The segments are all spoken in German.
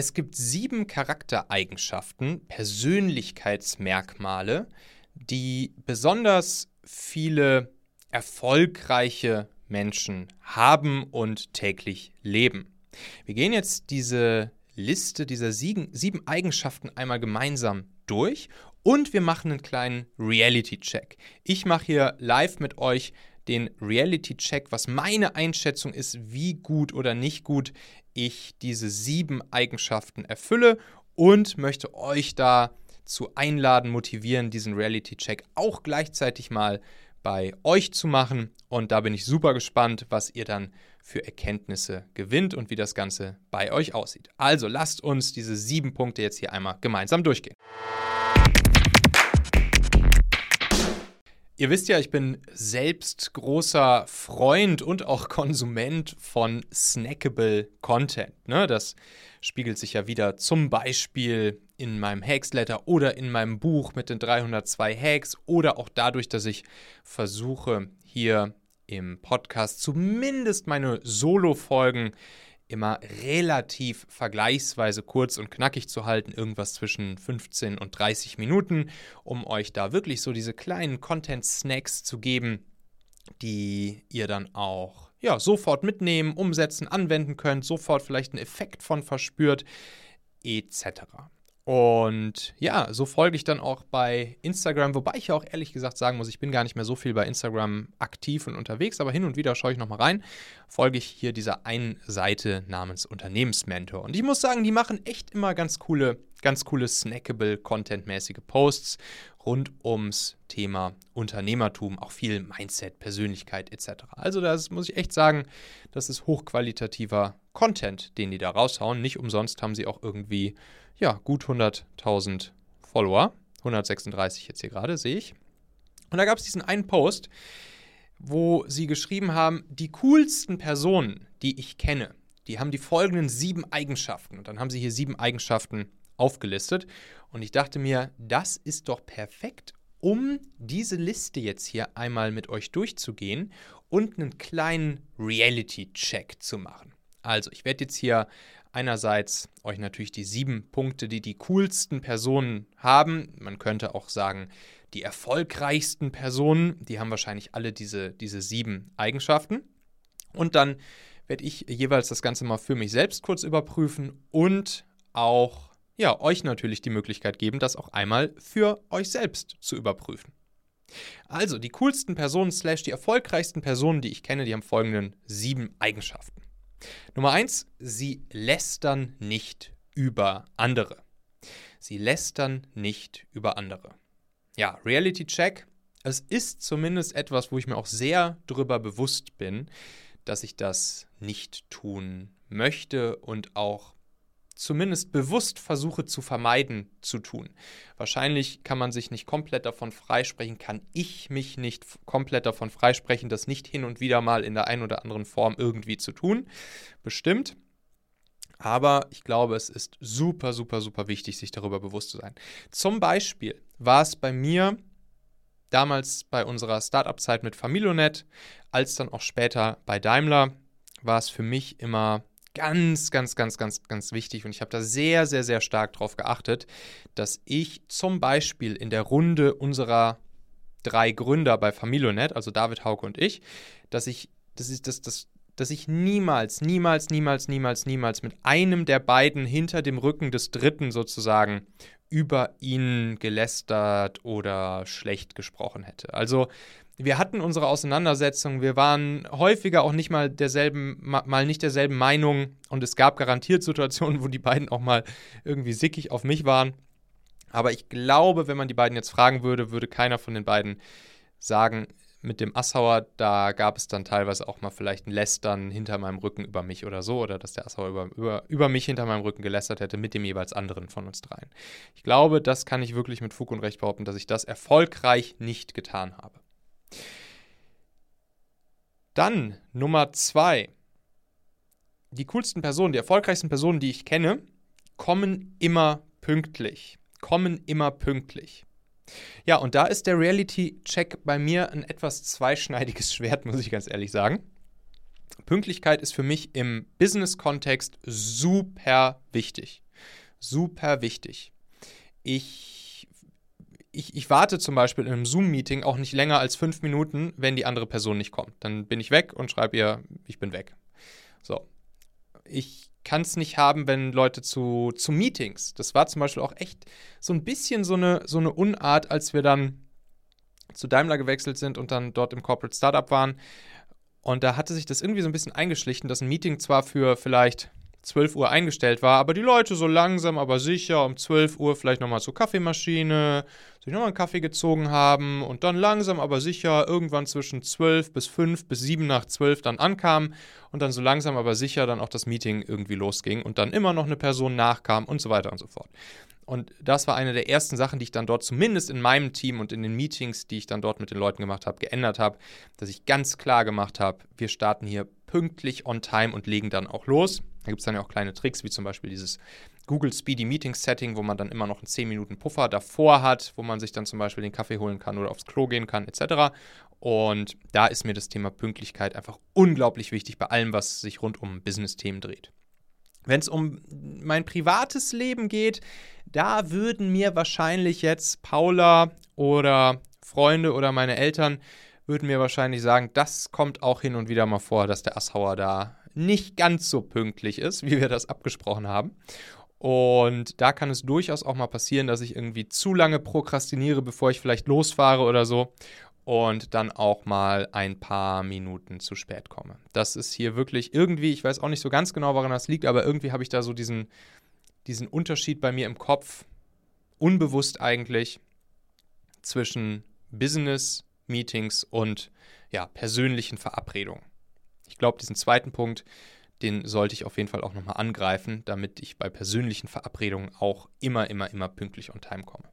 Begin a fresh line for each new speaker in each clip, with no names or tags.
Es gibt sieben Charaktereigenschaften, Persönlichkeitsmerkmale, die besonders viele erfolgreiche Menschen haben und täglich leben. Wir gehen jetzt diese Liste dieser sieben, Eigenschaften einmal gemeinsam durch und wir machen einen kleinen Reality-Check. Ich mache hier live mit euch den Reality-Check, was meine Einschätzung ist, wie gut oder nicht gut ich diese sieben Eigenschaften erfülle und möchte euch dazu einladen, motivieren, diesen Reality-Check auch gleichzeitig mal bei euch zu machen. Und da bin ich super gespannt, was ihr dann für Erkenntnisse gewinnt und wie das Ganze bei euch aussieht. Also lasst uns diese sieben Punkte jetzt hier einmal gemeinsam durchgehen. Ihr wisst ja, ich bin selbst großer Freund und auch Konsument von snackable Content. Ne? Das spiegelt sich ja wieder zum Beispiel in meinem Hacksletter oder in meinem Buch mit den 302 Hacks oder auch dadurch, dass ich versuche, hier im Podcast zumindest meine Solo-Folgen immer relativ vergleichsweise kurz und knackig zu halten, irgendwas zwischen 15 und 30 Minuten, um euch da wirklich so diese kleinen Content-Snacks zu geben, die ihr dann auch ja, sofort mitnehmen, umsetzen, anwenden könnt, sofort vielleicht einen Effekt von verspürt, etc. Und ja, so folge ich dann auch bei Instagram, wobei ich ja auch ehrlich gesagt sagen muss, ich bin gar nicht mehr so viel bei Instagram aktiv und unterwegs, aber hin und wieder schaue ich nochmal rein, folge ich hier dieser einen Seite namens Unternehmensmentor. Und ich muss sagen, die machen echt immer ganz coole, ganz coole snackable, contentmäßige Posts rund ums Thema Unternehmertum, auch viel Mindset, Persönlichkeit etc. Also das muss ich echt sagen, das ist hochqualitativer Content, den die da raushauen. Nicht umsonst haben sie auch irgendwie ja, gut 100.000 Follower. 136 jetzt hier gerade, sehe ich. Und da gab es diesen einen Post, wo sie geschrieben haben, die coolsten Personen, die ich kenne, die haben die folgenden sieben Eigenschaften. Und dann haben sie hier sieben Eigenschaften aufgelistet. Und ich dachte mir, das ist doch perfekt, um diese Liste jetzt hier einmal mit euch durchzugehen und einen kleinen Reality-Check zu machen. Also, ich werde jetzt hier einerseits euch natürlich die sieben Punkte, die die coolsten Personen haben. Man könnte auch sagen, die erfolgreichsten Personen, die haben wahrscheinlich alle diese, diese sieben Eigenschaften. Und dann werde ich jeweils das Ganze mal für mich selbst kurz überprüfen und auch ja, euch natürlich die Möglichkeit geben, das auch einmal für euch selbst zu überprüfen. Also, die coolsten Personen slash die erfolgreichsten Personen, die ich kenne, die haben folgenden sieben Eigenschaften. Nummer eins, sie lästern nicht über andere. Sie lästern nicht über andere. Ja, Reality Check. Es ist zumindest etwas, wo ich mir auch sehr darüber bewusst bin, dass ich das nicht tun möchte und auch zumindest bewusst versuche zu vermeiden zu tun. Wahrscheinlich kann man sich nicht komplett davon freisprechen, kann ich mich nicht komplett davon freisprechen, das nicht hin und wieder mal in der einen oder anderen Form irgendwie zu tun. Bestimmt. Aber ich glaube, es ist super, super, super wichtig, sich darüber bewusst zu sein. Zum Beispiel war es bei mir damals bei unserer Startup-Zeit mit Familionet, als dann auch später bei Daimler, war es für mich immer ganz, ganz, ganz, ganz, ganz wichtig und ich habe da sehr, sehr, sehr stark darauf geachtet, dass ich zum Beispiel in der Runde unserer drei Gründer bei Familionet, also David Hauke und ich, dass ich, das ist das, das, dass ich niemals, niemals, niemals, niemals, niemals mit einem der beiden hinter dem Rücken des Dritten sozusagen über ihn gelästert oder schlecht gesprochen hätte. Also wir hatten unsere Auseinandersetzungen, wir waren häufiger auch nicht mal derselben, mal nicht derselben Meinung und es gab garantiert Situationen, wo die beiden auch mal irgendwie sickig auf mich waren. Aber ich glaube, wenn man die beiden jetzt fragen würde, würde keiner von den beiden sagen, mit dem Assauer, da gab es dann teilweise auch mal vielleicht ein Lästern hinter meinem Rücken über mich oder so, oder dass der Assauer über, über, über mich hinter meinem Rücken gelästert hätte mit dem jeweils anderen von uns dreien. Ich glaube, das kann ich wirklich mit Fug und Recht behaupten, dass ich das erfolgreich nicht getan habe. Dann Nummer zwei. Die coolsten Personen, die erfolgreichsten Personen, die ich kenne, kommen immer pünktlich. Kommen immer pünktlich. Ja, und da ist der Reality-Check bei mir ein etwas zweischneidiges Schwert, muss ich ganz ehrlich sagen. Pünktlichkeit ist für mich im Business-Kontext super wichtig. super wichtig. Ich, ich, ich warte zum Beispiel in einem Zoom-Meeting auch nicht länger als fünf Minuten, wenn die andere Person nicht kommt. Dann bin ich weg und schreibe ihr, ich bin weg. So. Ich kann es nicht haben, wenn Leute zu, zu Meetings. Das war zum Beispiel auch echt so ein bisschen so eine, so eine Unart, als wir dann zu Daimler gewechselt sind und dann dort im Corporate Startup waren. Und da hatte sich das irgendwie so ein bisschen eingeschlichen, dass ein Meeting zwar für vielleicht 12 Uhr eingestellt war, aber die Leute so langsam, aber sicher um 12 Uhr vielleicht nochmal zur Kaffeemaschine, sich nochmal einen Kaffee gezogen haben und dann langsam, aber sicher irgendwann zwischen 12 bis 5 bis 7 nach 12 dann ankamen und dann so langsam, aber sicher dann auch das Meeting irgendwie losging und dann immer noch eine Person nachkam und so weiter und so fort. Und das war eine der ersten Sachen, die ich dann dort zumindest in meinem Team und in den Meetings, die ich dann dort mit den Leuten gemacht habe, geändert habe, dass ich ganz klar gemacht habe, wir starten hier pünktlich on time und legen dann auch los. Da gibt es dann ja auch kleine Tricks, wie zum Beispiel dieses Google Speedy Meeting Setting, wo man dann immer noch einen 10 Minuten Puffer davor hat, wo man sich dann zum Beispiel den Kaffee holen kann oder aufs Klo gehen kann, etc. Und da ist mir das Thema Pünktlichkeit einfach unglaublich wichtig bei allem, was sich rund um Business-Themen dreht. Wenn es um mein privates Leben geht, da würden mir wahrscheinlich jetzt Paula oder Freunde oder meine Eltern würden mir wahrscheinlich sagen, das kommt auch hin und wieder mal vor, dass der Asshauer da nicht ganz so pünktlich ist, wie wir das abgesprochen haben. Und da kann es durchaus auch mal passieren, dass ich irgendwie zu lange prokrastiniere, bevor ich vielleicht losfahre oder so und dann auch mal ein paar Minuten zu spät komme. Das ist hier wirklich irgendwie, ich weiß auch nicht so ganz genau, woran das liegt, aber irgendwie habe ich da so diesen, diesen Unterschied bei mir im Kopf, unbewusst eigentlich, zwischen Business, Meetings und ja, persönlichen Verabredungen. Ich glaube, diesen zweiten Punkt, den sollte ich auf jeden Fall auch nochmal angreifen, damit ich bei persönlichen Verabredungen auch immer, immer, immer pünktlich on time komme.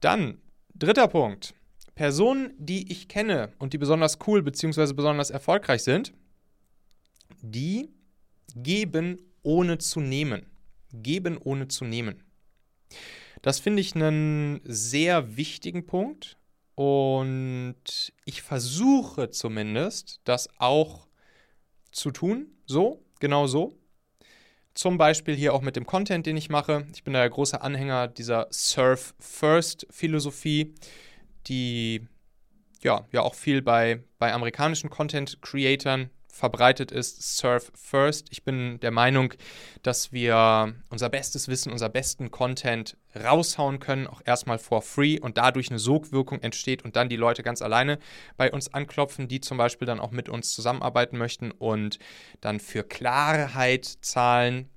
Dann, dritter Punkt. Personen, die ich kenne und die besonders cool bzw. besonders erfolgreich sind, die geben ohne zu nehmen. Geben ohne zu nehmen. Das finde ich einen sehr wichtigen Punkt und ich versuche zumindest, das auch zu tun. So, genau so. Zum Beispiel hier auch mit dem Content, den ich mache. Ich bin da der große Anhänger dieser Surf First Philosophie die ja, ja auch viel bei, bei amerikanischen Content-Creatern verbreitet ist, Surf First. Ich bin der Meinung, dass wir unser bestes Wissen, unser besten Content raushauen können, auch erstmal for free und dadurch eine Sogwirkung entsteht und dann die Leute ganz alleine bei uns anklopfen, die zum Beispiel dann auch mit uns zusammenarbeiten möchten und dann für Klarheit zahlen,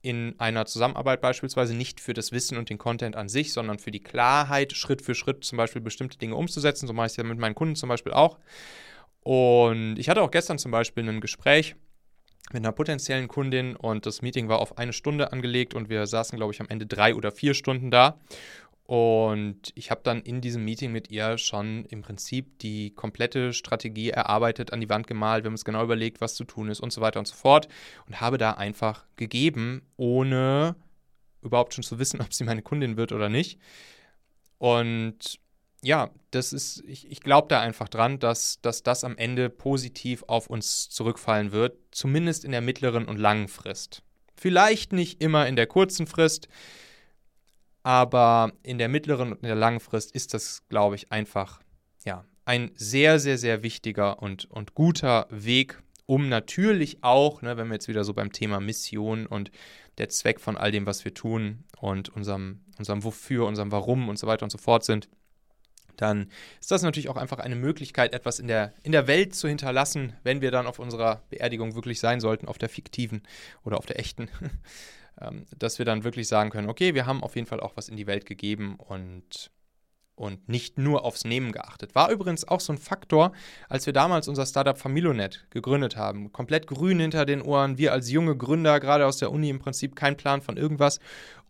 in einer Zusammenarbeit beispielsweise nicht für das Wissen und den Content an sich, sondern für die Klarheit, Schritt für Schritt zum Beispiel bestimmte Dinge umzusetzen. So mache ich es ja mit meinen Kunden zum Beispiel auch. Und ich hatte auch gestern zum Beispiel ein Gespräch mit einer potenziellen Kundin und das Meeting war auf eine Stunde angelegt und wir saßen, glaube ich, am Ende drei oder vier Stunden da. Und ich habe dann in diesem Meeting mit ihr schon im Prinzip die komplette Strategie erarbeitet, an die Wand gemalt, wir haben uns genau überlegt, was zu tun ist und so weiter und so fort. Und habe da einfach gegeben, ohne überhaupt schon zu wissen, ob sie meine Kundin wird oder nicht. Und ja, das ist, ich, ich glaube da einfach dran, dass, dass das am Ende positiv auf uns zurückfallen wird, zumindest in der mittleren und langen Frist. Vielleicht nicht immer in der kurzen Frist, aber in der mittleren und in der langen Frist ist das, glaube ich, einfach ja, ein sehr, sehr, sehr wichtiger und, und guter Weg, um natürlich auch, ne, wenn wir jetzt wieder so beim Thema Mission und der Zweck von all dem, was wir tun und unserem, unserem Wofür, unserem Warum und so weiter und so fort sind, dann ist das natürlich auch einfach eine Möglichkeit, etwas in der, in der Welt zu hinterlassen, wenn wir dann auf unserer Beerdigung wirklich sein sollten, auf der fiktiven oder auf der echten. Ähm, dass wir dann wirklich sagen können, okay, wir haben auf jeden Fall auch was in die Welt gegeben und und nicht nur aufs Nehmen geachtet. War übrigens auch so ein Faktor, als wir damals unser Startup Familonet gegründet haben. Komplett grün hinter den Ohren, wir als junge Gründer, gerade aus der Uni im Prinzip kein Plan von irgendwas.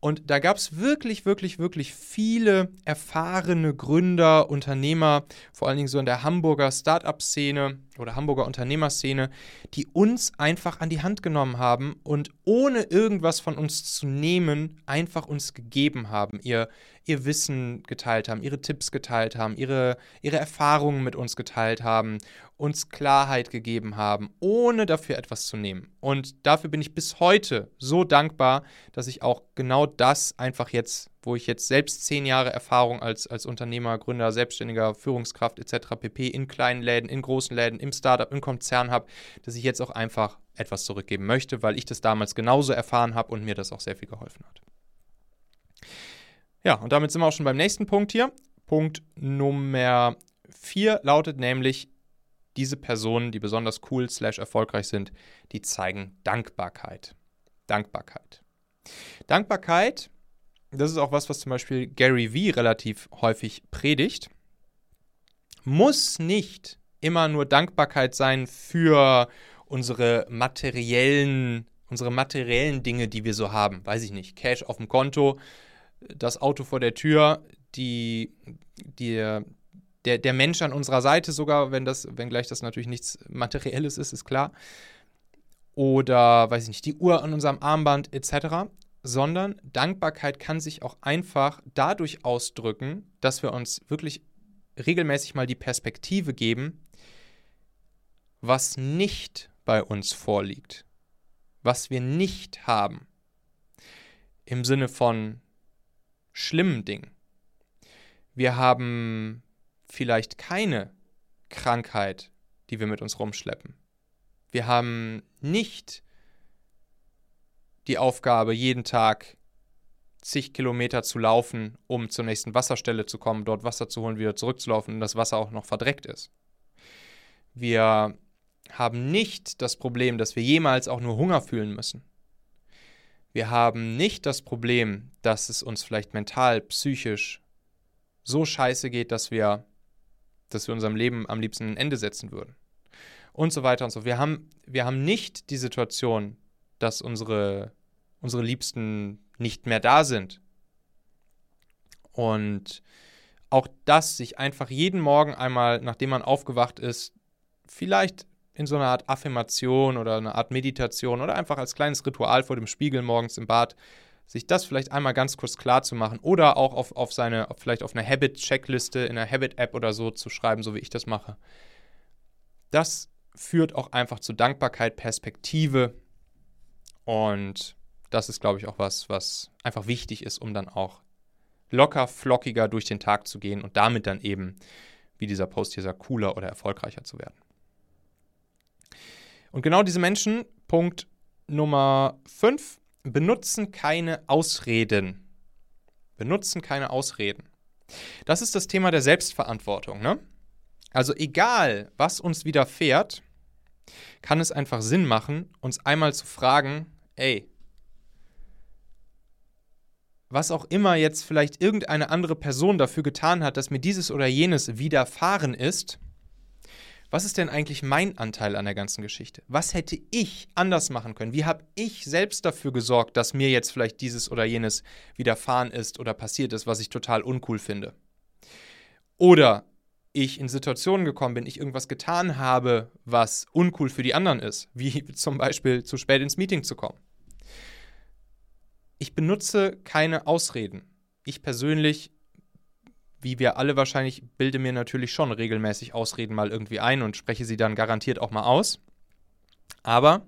Und da gab es wirklich, wirklich, wirklich viele erfahrene Gründer, Unternehmer, vor allen Dingen so in der Hamburger Startup-Szene oder Hamburger Unternehmerszene, die uns einfach an die Hand genommen haben und ohne irgendwas von uns zu nehmen, einfach uns gegeben haben. Ihr, ihr Wissen geteilt haben, ihre Tipps geteilt haben, ihre, ihre Erfahrungen mit uns geteilt haben, uns Klarheit gegeben haben, ohne dafür etwas zu nehmen. Und dafür bin ich bis heute so dankbar, dass ich auch genau das einfach jetzt, wo ich jetzt selbst zehn Jahre Erfahrung als, als Unternehmer, Gründer, Selbstständiger, Führungskraft etc. pp. in kleinen Läden, in großen Läden, im Startup, im Konzern habe, dass ich jetzt auch einfach etwas zurückgeben möchte, weil ich das damals genauso erfahren habe und mir das auch sehr viel geholfen hat. Ja, und damit sind wir auch schon beim nächsten Punkt hier. Punkt Nummer 4 lautet nämlich, diese Personen, die besonders cool slash erfolgreich sind, die zeigen Dankbarkeit. Dankbarkeit. Dankbarkeit, das ist auch was, was zum Beispiel Gary Vee relativ häufig predigt, muss nicht immer nur Dankbarkeit sein für unsere materiellen, unsere materiellen Dinge, die wir so haben. Weiß ich nicht, Cash auf dem Konto, das Auto vor der Tür, die, die, der, der Mensch an unserer Seite sogar, wenn das, wenngleich das natürlich nichts Materielles ist, ist klar. Oder, weiß ich nicht, die Uhr an unserem Armband etc. Sondern Dankbarkeit kann sich auch einfach dadurch ausdrücken, dass wir uns wirklich regelmäßig mal die Perspektive geben, was nicht bei uns vorliegt, was wir nicht haben. Im Sinne von schlimmen Dingen. Wir haben vielleicht keine Krankheit, die wir mit uns rumschleppen. Wir haben nicht die Aufgabe, jeden Tag zig Kilometer zu laufen, um zur nächsten Wasserstelle zu kommen, dort Wasser zu holen, wieder zurückzulaufen und das Wasser auch noch verdreckt ist. Wir haben nicht das Problem, dass wir jemals auch nur Hunger fühlen müssen. Wir haben nicht das Problem, dass es uns vielleicht mental, psychisch so scheiße geht, dass wir, dass wir unserem Leben am liebsten ein Ende setzen würden. Und so weiter und so. Wir haben, wir haben nicht die Situation, dass unsere, unsere Liebsten nicht mehr da sind. Und auch das, sich einfach jeden Morgen einmal, nachdem man aufgewacht ist, vielleicht in so einer Art Affirmation oder eine Art Meditation oder einfach als kleines Ritual vor dem Spiegel morgens im Bad, sich das vielleicht einmal ganz kurz klar zu machen oder auch auf, auf seine, vielleicht auf eine Habit-Checkliste in einer Habit-App oder so zu schreiben, so wie ich das mache. Das führt auch einfach zu Dankbarkeit, Perspektive und das ist, glaube ich, auch was, was einfach wichtig ist, um dann auch locker, flockiger durch den Tag zu gehen und damit dann eben, wie dieser Post hier sagt, cooler oder erfolgreicher zu werden. Und genau diese Menschen, Punkt Nummer 5, benutzen keine Ausreden. Benutzen keine Ausreden. Das ist das Thema der Selbstverantwortung. Ne? Also egal, was uns widerfährt, kann es einfach Sinn machen, uns einmal zu fragen, ey, was auch immer jetzt vielleicht irgendeine andere Person dafür getan hat, dass mir dieses oder jenes widerfahren ist, was ist denn eigentlich mein Anteil an der ganzen Geschichte? Was hätte ich anders machen können? Wie habe ich selbst dafür gesorgt, dass mir jetzt vielleicht dieses oder jenes widerfahren ist oder passiert ist, was ich total uncool finde? Oder ich in Situationen gekommen bin, ich irgendwas getan habe, was uncool für die anderen ist, wie zum Beispiel zu spät ins Meeting zu kommen. Ich benutze keine Ausreden. Ich persönlich wie wir alle wahrscheinlich, bilde mir natürlich schon regelmäßig Ausreden mal irgendwie ein und spreche sie dann garantiert auch mal aus. Aber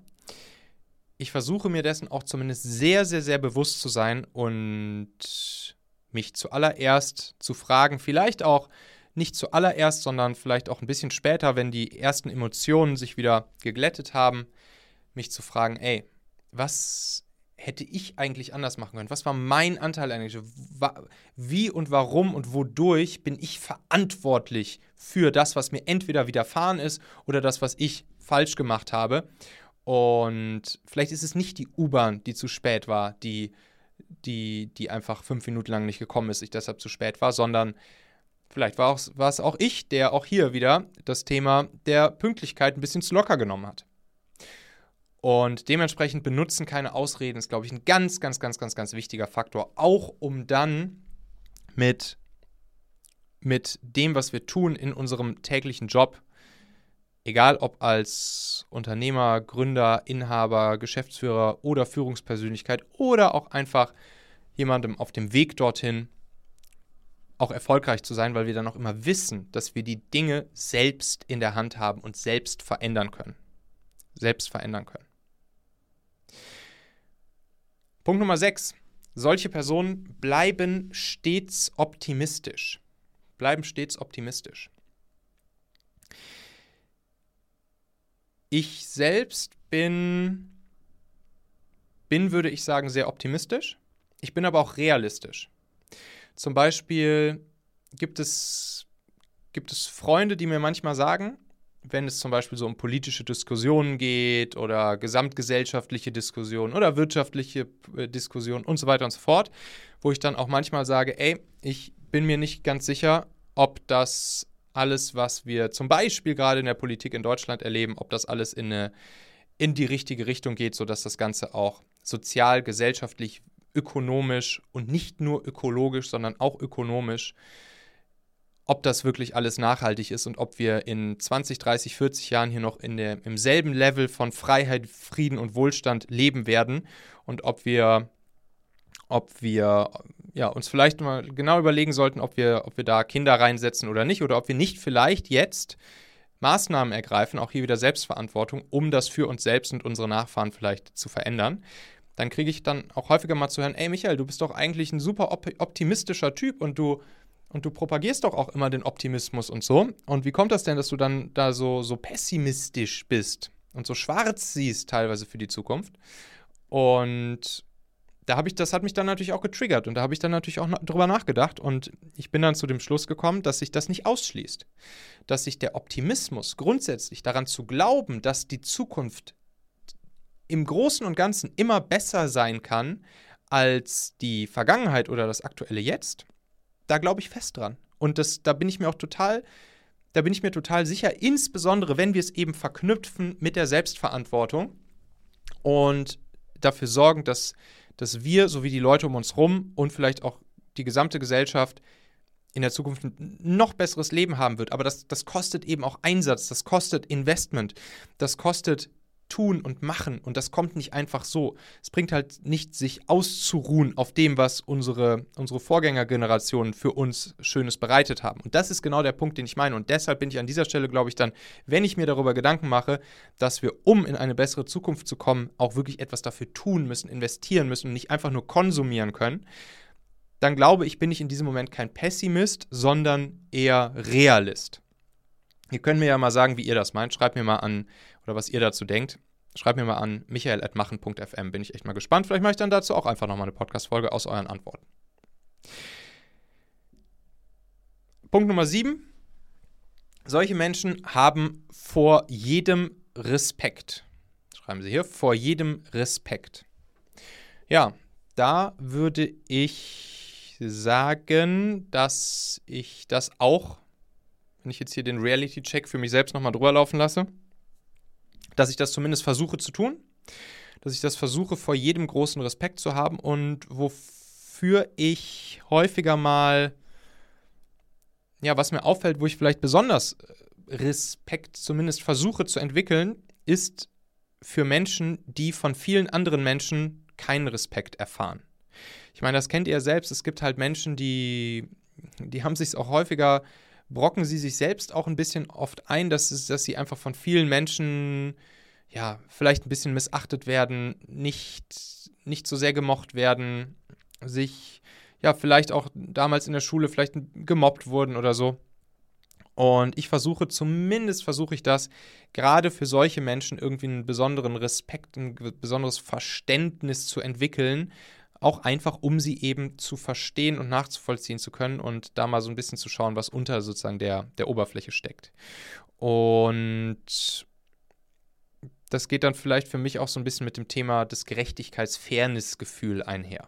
ich versuche mir dessen auch zumindest sehr, sehr, sehr bewusst zu sein und mich zuallererst zu fragen, vielleicht auch nicht zuallererst, sondern vielleicht auch ein bisschen später, wenn die ersten Emotionen sich wieder geglättet haben, mich zu fragen, ey, was hätte ich eigentlich anders machen können? Was war mein Anteil eigentlich? Wie und warum und wodurch bin ich verantwortlich für das, was mir entweder widerfahren ist oder das, was ich falsch gemacht habe? Und vielleicht ist es nicht die U-Bahn, die zu spät war, die, die, die einfach fünf Minuten lang nicht gekommen ist, ich deshalb zu spät war, sondern vielleicht war, auch, war es auch ich, der auch hier wieder das Thema der Pünktlichkeit ein bisschen zu locker genommen hat. Und dementsprechend benutzen keine Ausreden ist, glaube ich, ein ganz, ganz, ganz, ganz, ganz wichtiger Faktor. Auch um dann mit, mit dem, was wir tun in unserem täglichen Job, egal ob als Unternehmer, Gründer, Inhaber, Geschäftsführer oder Führungspersönlichkeit oder auch einfach jemandem auf dem Weg dorthin, auch erfolgreich zu sein, weil wir dann auch immer wissen, dass wir die Dinge selbst in der Hand haben und selbst verändern können. Selbst verändern können. Punkt Nummer 6. Solche Personen bleiben stets optimistisch. Bleiben stets optimistisch. Ich selbst bin, bin, würde ich sagen, sehr optimistisch. Ich bin aber auch realistisch. Zum Beispiel gibt es, gibt es Freunde, die mir manchmal sagen, wenn es zum Beispiel so um politische Diskussionen geht oder gesamtgesellschaftliche Diskussionen oder wirtschaftliche äh, Diskussionen und so weiter und so fort, wo ich dann auch manchmal sage, ey, ich bin mir nicht ganz sicher, ob das alles, was wir zum Beispiel gerade in der Politik in Deutschland erleben, ob das alles in, eine, in die richtige Richtung geht, sodass das Ganze auch sozial, gesellschaftlich, ökonomisch und nicht nur ökologisch, sondern auch ökonomisch, ob das wirklich alles nachhaltig ist und ob wir in 20, 30, 40 Jahren hier noch in der, im selben Level von Freiheit, Frieden und Wohlstand leben werden und ob wir, ob wir ja, uns vielleicht mal genau überlegen sollten, ob wir, ob wir da Kinder reinsetzen oder nicht, oder ob wir nicht vielleicht jetzt Maßnahmen ergreifen, auch hier wieder Selbstverantwortung, um das für uns selbst und unsere Nachfahren vielleicht zu verändern. Dann kriege ich dann auch häufiger mal zu hören, ey Michael, du bist doch eigentlich ein super op optimistischer Typ und du und du propagierst doch auch immer den Optimismus und so. Und wie kommt das denn, dass du dann da so, so pessimistisch bist und so schwarz siehst teilweise für die Zukunft? Und da habe ich, das hat mich dann natürlich auch getriggert und da habe ich dann natürlich auch drüber nachgedacht und ich bin dann zu dem Schluss gekommen, dass sich das nicht ausschließt. Dass sich der Optimismus grundsätzlich daran zu glauben, dass die Zukunft im Großen und Ganzen immer besser sein kann als die Vergangenheit oder das aktuelle Jetzt, da glaube ich fest dran. Und das, da bin ich mir auch total, da bin ich mir total sicher, insbesondere wenn wir es eben verknüpfen mit der Selbstverantwortung und dafür sorgen, dass dass wir sowie die Leute um uns rum und vielleicht auch die gesamte Gesellschaft in der Zukunft ein noch besseres Leben haben wird. Aber das, das kostet eben auch Einsatz, das kostet Investment, das kostet tun und machen. Und das kommt nicht einfach so. Es bringt halt nicht, sich auszuruhen auf dem, was unsere, unsere Vorgängergenerationen für uns Schönes bereitet haben. Und das ist genau der Punkt, den ich meine. Und deshalb bin ich an dieser Stelle, glaube ich, dann, wenn ich mir darüber Gedanken mache, dass wir, um in eine bessere Zukunft zu kommen, auch wirklich etwas dafür tun müssen, investieren müssen und nicht einfach nur konsumieren können, dann glaube ich, bin ich in diesem Moment kein Pessimist, sondern eher Realist. Ihr könnt mir ja mal sagen, wie ihr das meint. Schreibt mir mal an oder was ihr dazu denkt. Schreibt mir mal an michael.machen.fm. Bin ich echt mal gespannt. Vielleicht mache ich dann dazu auch einfach nochmal eine Podcast-Folge aus euren Antworten. Punkt Nummer 7. Solche Menschen haben vor jedem Respekt. Schreiben Sie hier, vor jedem Respekt. Ja, da würde ich sagen, dass ich das auch wenn ich jetzt hier den Reality-Check für mich selbst nochmal drüber laufen lasse, dass ich das zumindest versuche zu tun, dass ich das versuche, vor jedem großen Respekt zu haben und wofür ich häufiger mal, ja, was mir auffällt, wo ich vielleicht besonders äh, Respekt zumindest versuche zu entwickeln, ist für Menschen, die von vielen anderen Menschen keinen Respekt erfahren. Ich meine, das kennt ihr selbst. Es gibt halt Menschen, die, die haben sich auch häufiger brocken sie sich selbst auch ein bisschen oft ein, dass, es, dass sie einfach von vielen Menschen ja, vielleicht ein bisschen missachtet werden, nicht, nicht so sehr gemocht werden, sich ja vielleicht auch damals in der Schule vielleicht gemobbt wurden oder so. Und ich versuche, zumindest versuche ich das, gerade für solche Menschen irgendwie einen besonderen Respekt, ein besonderes Verständnis zu entwickeln, auch einfach, um sie eben zu verstehen und nachzuvollziehen zu können und da mal so ein bisschen zu schauen, was unter sozusagen der, der Oberfläche steckt. Und das geht dann vielleicht für mich auch so ein bisschen mit dem Thema des Gerechtigkeits-Fairness-Gefühl einher.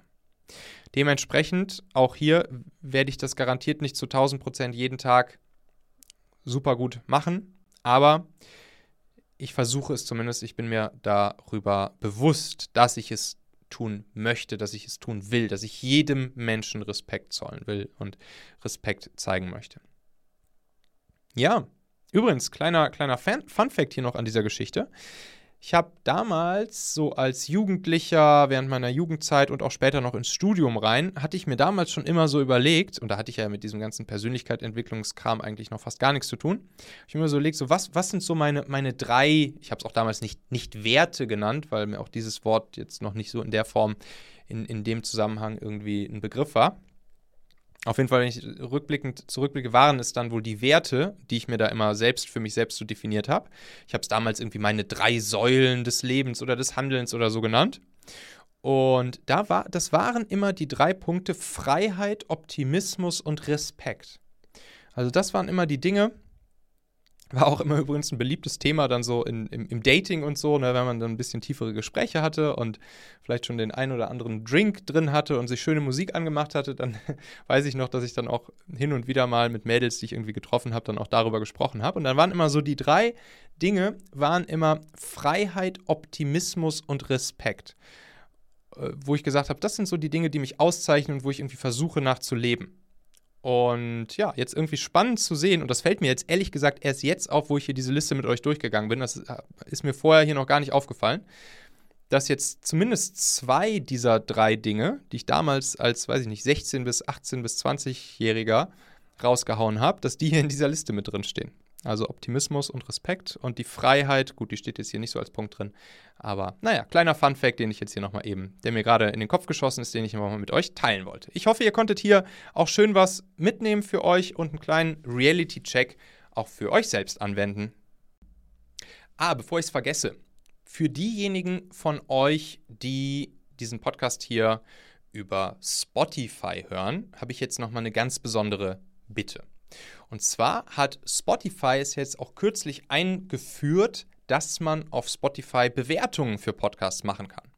Dementsprechend, auch hier werde ich das garantiert nicht zu 1000 Prozent jeden Tag super gut machen, aber ich versuche es zumindest, ich bin mir darüber bewusst, dass ich es tun möchte, dass ich es tun will, dass ich jedem Menschen Respekt zollen will und Respekt zeigen möchte. Ja, übrigens, kleiner, kleiner Fun Fact hier noch an dieser Geschichte. Ich habe damals so als Jugendlicher während meiner Jugendzeit und auch später noch ins Studium rein, hatte ich mir damals schon immer so überlegt, und da hatte ich ja mit diesem ganzen Persönlichkeitsentwicklungskram eigentlich noch fast gar nichts zu tun, ich habe mir so überlegt, so was, was sind so meine, meine drei, ich habe es auch damals nicht, nicht Werte genannt, weil mir auch dieses Wort jetzt noch nicht so in der Form, in, in dem Zusammenhang irgendwie ein Begriff war. Auf jeden Fall, wenn ich rückblickend zurückblicke, waren es dann wohl die Werte, die ich mir da immer selbst für mich selbst so definiert habe. Ich habe es damals irgendwie meine drei Säulen des Lebens oder des Handelns oder so genannt. Und da war, das waren immer die drei Punkte Freiheit, Optimismus und Respekt. Also das waren immer die Dinge, war auch immer übrigens ein beliebtes Thema dann so in, im, im, Dating und so, ne, wenn man dann ein bisschen tiefere Gespräche hatte und vielleicht schon den einen oder anderen Drink drin hatte und sich schöne Musik angemacht hatte, dann weiß ich noch, dass ich dann auch hin und wieder mal mit Mädels, die ich irgendwie getroffen habe, dann auch darüber gesprochen habe. Und dann waren immer so die drei Dinge, waren immer Freiheit, Optimismus und Respekt. Äh, wo ich gesagt habe, das sind so die Dinge, die mich auszeichnen und wo ich irgendwie versuche nachzuleben. Und ja, jetzt irgendwie spannend zu sehen, und das fällt mir jetzt ehrlich gesagt erst jetzt auf, wo ich hier diese Liste mit euch durchgegangen bin. Das ist mir vorher hier noch gar nicht aufgefallen, dass jetzt zumindest zwei dieser drei Dinge, die ich damals als, weiß ich nicht, 16 bis 18 bis 20-Jähriger rausgehauen habe, dass die hier in dieser Liste mit drin stehen. Also Optimismus und Respekt und die Freiheit, gut, die steht jetzt hier nicht so als Punkt drin, aber naja, kleiner Fun Fact, den ich jetzt hier nochmal eben, der mir gerade in den Kopf geschossen ist, den ich nochmal mit euch teilen wollte. Ich hoffe, ihr konntet hier auch schön was mitnehmen für euch und einen kleinen Reality-Check auch für euch selbst anwenden. Ah, bevor ich es vergesse, für diejenigen von euch, die diesen Podcast hier über Spotify hören, habe ich jetzt nochmal eine ganz besondere Bitte. Und zwar hat Spotify es jetzt auch kürzlich eingeführt, dass man auf Spotify Bewertungen für Podcasts machen kann.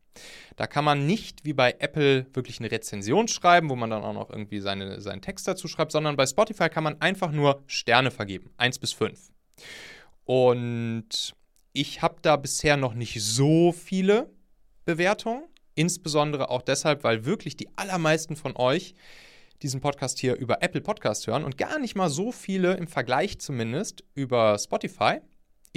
Da kann man nicht wie bei Apple wirklich eine Rezension schreiben, wo man dann auch noch irgendwie seine, seinen Text dazu schreibt, sondern bei Spotify kann man einfach nur Sterne vergeben, 1 bis 5. Und ich habe da bisher noch nicht so viele Bewertungen, insbesondere auch deshalb, weil wirklich die allermeisten von euch diesen Podcast hier über Apple Podcast hören und gar nicht mal so viele im Vergleich zumindest über Spotify.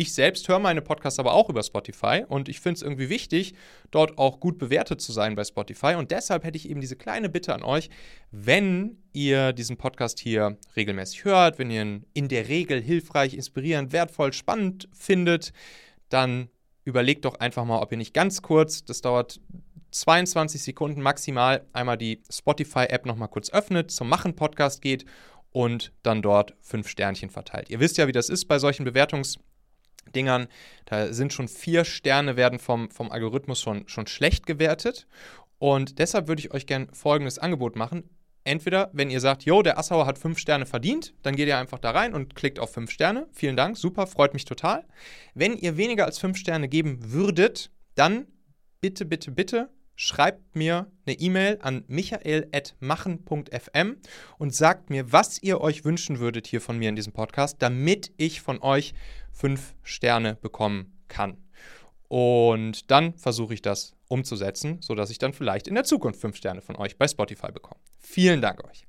Ich selbst höre meine Podcasts aber auch über Spotify und ich finde es irgendwie wichtig, dort auch gut bewertet zu sein bei Spotify. Und deshalb hätte ich eben diese kleine Bitte an euch, wenn ihr diesen Podcast hier regelmäßig hört, wenn ihr ihn in der Regel hilfreich, inspirierend, wertvoll, spannend findet, dann überlegt doch einfach mal, ob ihr nicht ganz kurz, das dauert 22 Sekunden maximal einmal die Spotify-App nochmal kurz öffnet, zum Machen-Podcast geht und dann dort fünf Sternchen verteilt. Ihr wisst ja, wie das ist bei solchen Bewertungsdingern. Da sind schon vier Sterne, werden vom, vom Algorithmus schon, schon schlecht gewertet. Und deshalb würde ich euch gerne folgendes Angebot machen. Entweder, wenn ihr sagt, jo, der Assauer hat fünf Sterne verdient, dann geht ihr einfach da rein und klickt auf fünf Sterne. Vielen Dank, super, freut mich total. Wenn ihr weniger als fünf Sterne geben würdet, dann bitte, bitte, bitte schreibt mir eine E-Mail an michael.machen.fm und sagt mir, was ihr euch wünschen würdet hier von mir in diesem Podcast, damit ich von euch fünf Sterne bekommen kann. Und dann versuche ich das umzusetzen, sodass ich dann vielleicht in der Zukunft fünf Sterne von euch bei Spotify bekomme. Vielen Dank euch.